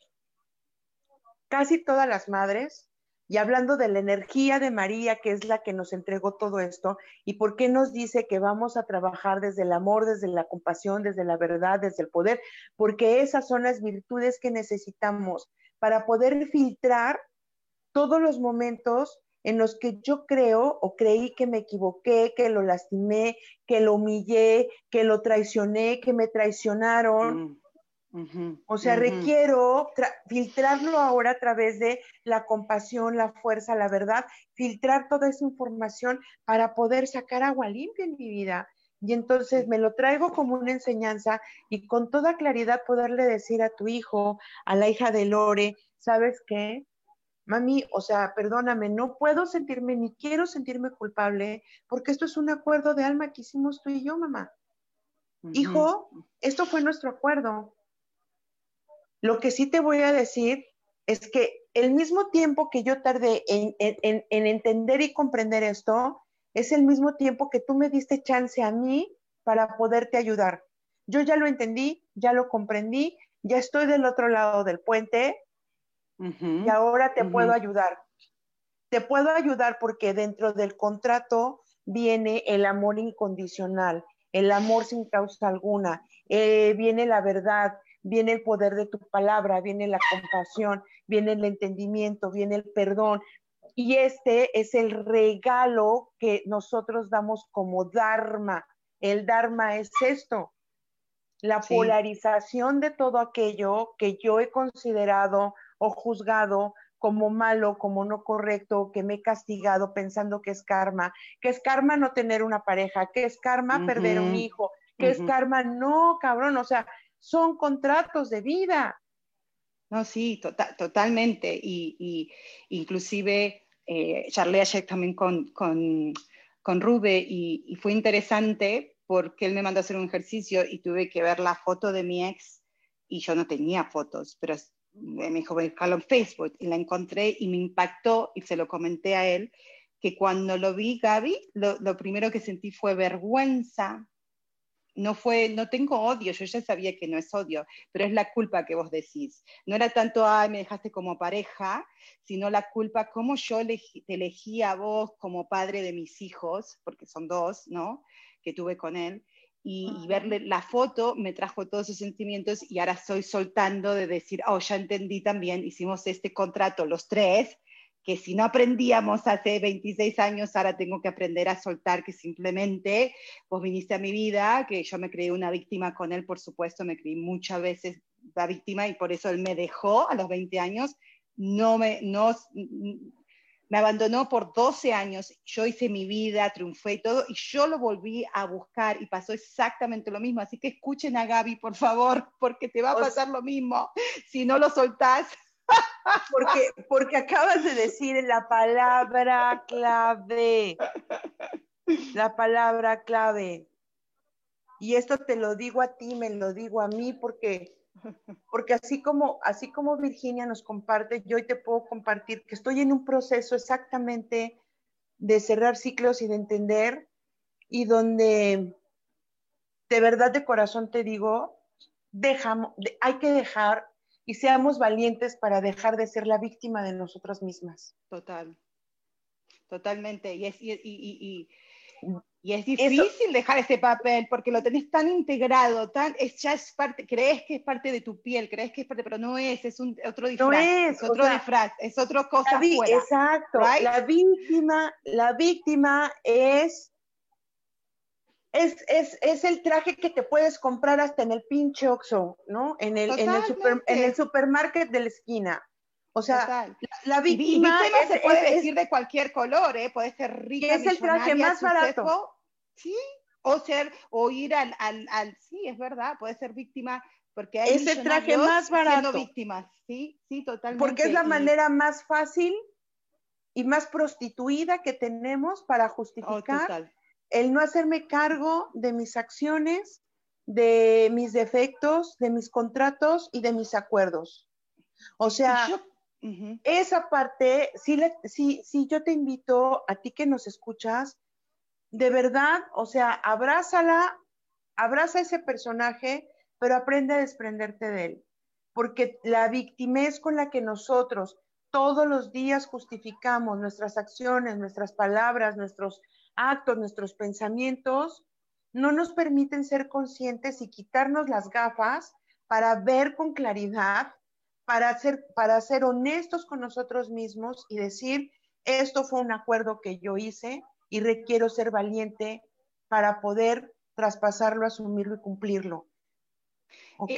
casi todas las madres y hablando de la energía de María, que es la que nos entregó todo esto, y por qué nos dice que vamos a trabajar desde el amor, desde la compasión, desde la verdad, desde el poder, porque esas son las virtudes que necesitamos para poder filtrar todos los momentos en los que yo creo o creí que me equivoqué, que lo lastimé, que lo humillé, que lo traicioné, que me traicionaron. Mm o sea, requiero filtrarlo ahora a través de la compasión, la fuerza, la verdad, filtrar toda esa información para poder sacar agua limpia en mi vida. Y entonces me lo traigo como una enseñanza y con toda claridad poderle decir a tu hijo, a la hija de Lore, ¿sabes qué? Mami, o sea, perdóname, no puedo sentirme ni quiero sentirme culpable porque esto es un acuerdo de alma que hicimos tú y yo, mamá. Hijo, esto fue nuestro acuerdo lo que sí te voy a decir es que el mismo tiempo que yo tardé en, entender y comprender esto, es el mismo tiempo que tú me diste chance a mí para poderte ayudar. Yo ya lo entendí, ya lo comprendí, ya estoy del otro lado del puente y ahora te puedo ayudar. Te puedo ayudar porque dentro del contrato viene el amor incondicional, el amor sin causa alguna, eh, viene la verdad, viene el poder de tu palabra, viene la compasión, viene el entendimiento, viene el perdón. Y este es el regalo que nosotros damos como Dharma. El Dharma es esto, la polarización de todo aquello que yo he considerado o juzgado como malo, como no correcto, que me he castigado pensando que es karma, que es karma no tener una pareja, que es karma perder un hijo, que es karma, no, cabrón, o sea, son contratos de vida. No, sí, tota-, totalmente. Y, inclusive eh, charlé también con, con, Rube y, fue interesante porque él me mandó a hacer un ejercicio y tuve que ver la foto de mi ex y yo no tenía fotos, pero me dijo, buscarlo en Facebook y la encontré y me impactó y se lo comenté a él, que cuando lo vi, Gaby, lo, lo primero que sentí fue vergüenza no fue, no tengo odio, yo ya sabía que no es odio, pero es la culpa que vos decís. No era tanto, ay, me dejaste como pareja, sino la culpa, como yo te elegí a vos como padre de mis hijos, porque son dos, ¿no? Que tuve con él. Y, y, verle la foto me trajo todos esos sentimientos y ahora estoy soltando de decir, oh, ya entendí también, hicimos este contrato los tres, que si no aprendíamos hace 26 años, ahora tengo que aprender a soltar, que simplemente vos viniste a mi vida, que yo me creí una víctima con él, por supuesto, me creí muchas veces la víctima y por eso él me dejó a los 20 años, no me, no, me abandonó por 12 años, yo hice mi vida, triunfé y todo, y yo lo volví a buscar y pasó exactamente lo mismo. Así que escuchen a Gaby, por favor, porque te va a pasar lo mismo. Si no lo soltás, porque, porque acabas de decir la palabra clave. La palabra clave. Y esto te lo digo a ti, me lo digo a mí, porque, porque así como, así como Virginia nos comparte, yo hoy te puedo compartir que estoy en un proceso exactamente de cerrar ciclos y de entender, y donde de verdad de corazón te digo, hay que dejar y seamos valientes para dejar de ser la víctima de nosotras mismas. Total. totalmente. Y es, y, y es difícil dejar ese papel porque lo tenés tan integrado, tan, es, ya es parte, crees que es parte de tu piel, crees que es parte, pero no es, es un, otro disfraz, no es, otro disfraz, es otra cosa fuera. Exacto, la víctima, la víctima es, es, es, es, el traje que te puedes comprar hasta en el pinche Oxxo, ¿no? En el, en el, super, en el supermarket de la esquina. O sea, la, víctima, se puede decir de cualquier color, ¿eh? Puede ser rica, es el traje más barato. Sí, o ser, o ir al, al, al, sí, es verdad, puede ser víctima, porque hay es el traje más barato. víctimas, sí, sí, totalmente. Porque es la manera más fácil y más prostituida que tenemos para justificar oh, el no hacerme cargo de mis acciones, de mis defectos, de mis contratos y de mis acuerdos. O sea, esa parte, sí, sí, sí, yo te invito a ti que nos escuchas, de verdad, o sea, abrázala, abraza ese personaje, pero aprende a desprenderte de él. Porque la victimez con la que nosotros todos los días justificamos nuestras acciones, nuestras palabras, nuestros actos, nuestros pensamientos, no nos permiten ser conscientes y quitarnos las gafas para ver con claridad, para ser, para ser honestos con nosotros mismos y decir, esto fue un acuerdo que yo hice, y requiero ser valiente para poder traspasarlo, asumirlo y cumplirlo. ¿Ok?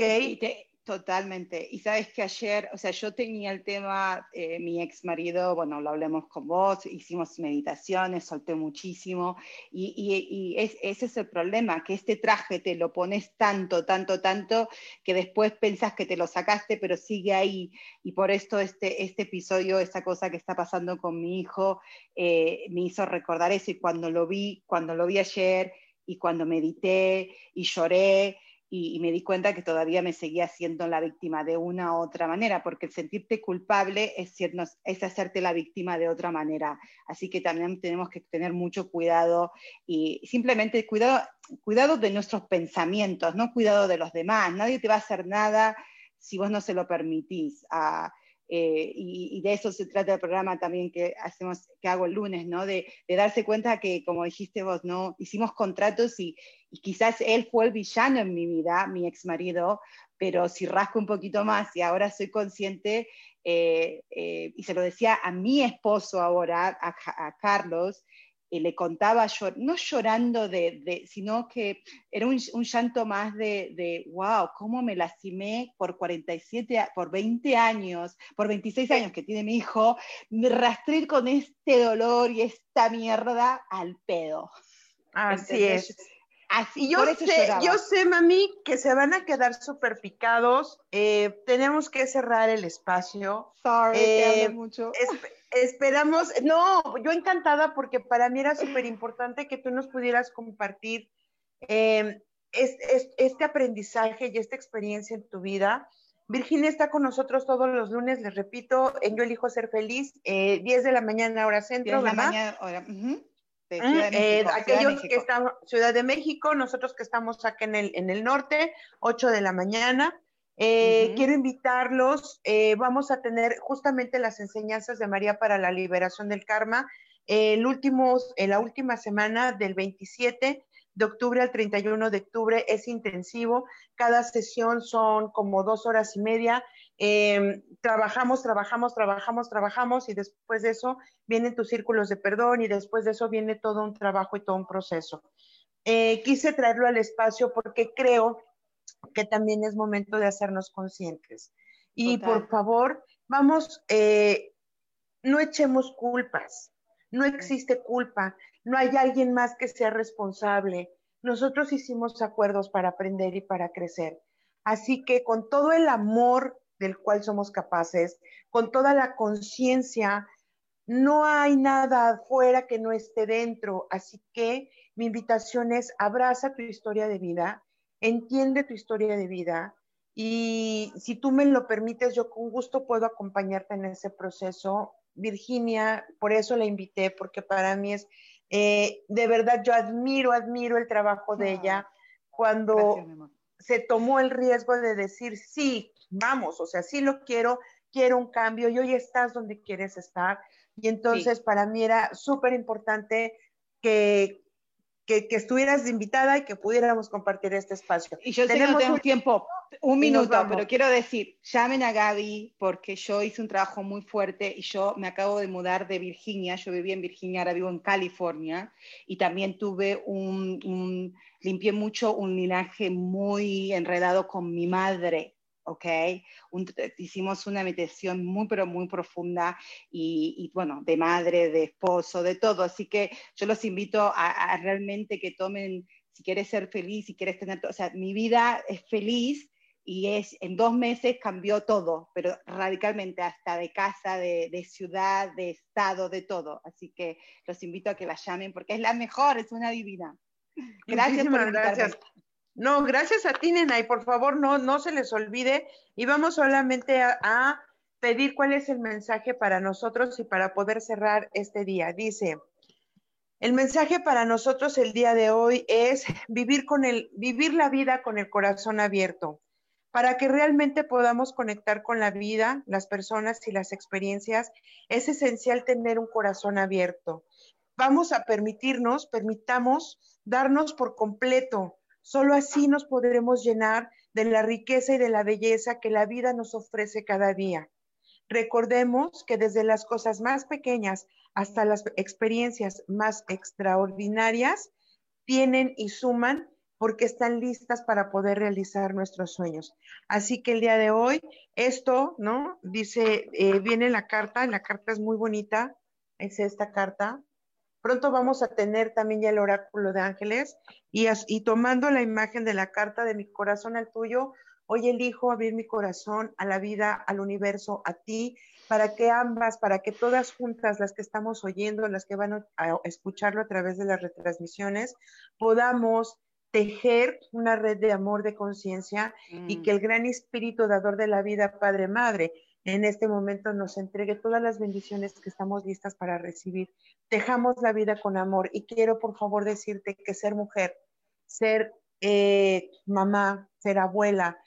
Totalmente. Y sabes que ayer, o sea, yo tenía el tema, eh, mi ex marido, bueno, lo hablemos con vos, hicimos meditaciones, solté muchísimo, y, y, ese es el problema, que este traje te lo pones tanto, tanto, tanto, que después pensás que te lo sacaste, pero sigue ahí. Y por esto este, este episodio, esta cosa que está pasando con mi hijo, eh, me hizo recordar eso. Y cuando lo vi, cuando lo vi ayer, y cuando medité y lloré, y, me di cuenta que todavía me seguía siendo la víctima de una u otra manera, porque el sentirte culpable es, es hacerte la víctima de otra manera. Así que también tenemos que tener mucho cuidado y simplemente cuidado, cuidado de nuestros pensamientos, no cuidado de los demás. Nadie te va a hacer nada si vos no se lo permitís. Ah, eh, y, de eso se trata el programa también que hacemos, que hago el lunes, ¿no? De, darse cuenta que, como dijiste vos, ¿no? Hicimos contratos y, quizás él fue el villano en mi vida, mi ex marido, pero si rasco un poquito más y ahora soy consciente, eh, eh, y se lo decía a mi esposo ahora, a Carlos, y le contaba, no llorando de, sino que era un, llanto más de, de, wow, cómo me lastimé por 47, por 20 años, por 26 años que tiene mi hijo, me rastré con este dolor y esta mierda al pedo. Así es. Así, yo sé, yo sé, mami, que se van a quedar súper picados. Eh, tenemos que cerrar el espacio. Sorry, eh, mucho. esperamos, no, yo encantada porque para mí era súper importante que tú nos pudieras compartir eh, este aprendizaje y esta experiencia en tu vida. Virginia está con nosotros todos los lunes, les repito, en Yo Elijo Ser Feliz, 10 de la mañana, hora centro. 10 de la mañana, hora. Ah, eh, aquellos que están Ciudad de México, nosotros que estamos acá en el, en el norte, 8 de la mañana. Eh, quiero invitarlos, eh, vamos a tener justamente las enseñanzas de María para la liberación del karma. el último, en la última semana del 27 de octubre al 31 de octubre es intensivo. Cada sesión son como dos horas y media. Em, trabajamos, trabajamos, trabajamos, trabajamos y después de eso vienen tus círculos de perdón y después de eso viene todo un trabajo y todo un proceso. Eh, quise traerlo al espacio porque creo que también es momento de hacernos conscientes. Y por favor, vamos, eh, no echemos culpas. No existe culpa, no hay alguien más que sea responsable. Nosotros hicimos acuerdos para aprender y para crecer. Así que con todo el amor del cual somos capaces, con toda la conciencia, no hay nada afuera que no esté dentro. Así que mi invitación es abraza tu historia de vida, entiende tu historia de vida y si tú me lo permites, yo con gusto puedo acompañarte en ese proceso. Virginia, por eso la invité, porque para mí es, eh, de verdad, yo admiro, admiro el trabajo de ella cuando se tomó el riesgo de decir, sí, vamos, o sea, sí lo quiero, quiero un cambio y hoy estás donde quieres estar. Y entonces para mí era súper importante que, que, estuvieras invitada y que pudiéramos compartir este espacio. Y yo Tenemos que no tengo un... tiempo, un minuto, pero quiero decir, llamen a Gaby porque yo hice un trabajo muy fuerte y yo me acabo de mudar de Virginia, yo vivía en Virginia, ahora vivo en California. Y también tuve un, un limpié mucho un linaje muy enredado con mi madre ¿ok? hicimos una meditación muy, pero muy profunda y, bueno, de madre, de esposo, de todo. Así que yo los invito a, realmente que tomen, si quieres ser feliz, si quieres tener, o sea, mi vida es feliz y es, en dos meses cambió todo, pero radicalmente, hasta de casa, de, de, ciudad, de estado, de todo. Así que los invito a que la llamen porque es la mejor, es una divina. Gracias por gracias. No, gracias a ti, nena, y por favor no, no se les olvide. Y vamos solamente a, pedir cuál es el mensaje para nosotros y para poder cerrar este día. Dice, el mensaje para nosotros el día de hoy es vivir con el, vivir la vida con el corazón abierto. Para que realmente podamos conectar con la vida, las personas y las experiencias, es esencial tener un corazón abierto. Vamos a permitirnos, permitamos darnos por completo Solo así nos podremos llenar de la riqueza y de la belleza que la vida nos ofrece cada día. Recordemos que desde las cosas más pequeñas hasta las experiencias más extraordinarias tienen y suman porque están listas para poder realizar nuestros sueños. Así que el día de hoy, esto, ¿no? Dice, eh, viene la carta, la carta es muy bonita, es esta carta, Pronto vamos a tener también ya el oráculo de ángeles y, y tomando la imagen de la carta de mi corazón al tuyo, hoy elijo abrir mi corazón a la vida, al universo, a ti, para que ambas, para que todas juntas, las que estamos oyendo, las que van a escucharlo a través de las retransmisiones, podamos tejer una red de amor, de conciencia y mm. que el gran espíritu dador de la vida, Padre Madre, en este momento nos entregue todas las bendiciones que estamos listas para recibir. Dejamos la vida con amor y quiero por favor decirte que ser mujer, ser eh, mamá, ser abuela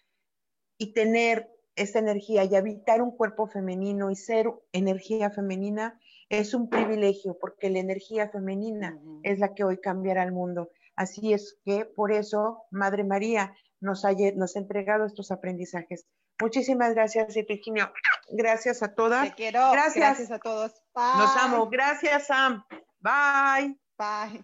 y tener esa energía y habitar un cuerpo femenino y ser energía femenina es un privilegio porque la energía femenina es la que hoy cambiará el mundo. Así es que por eso Madre María nos ha, nos ha entregado estos aprendizajes. Muchísimas gracias, Virginia. Gracias a todas. Te quiero. Gracias. Gracias a todos. Nos amo. Gracias, Sam. Bye. Bye.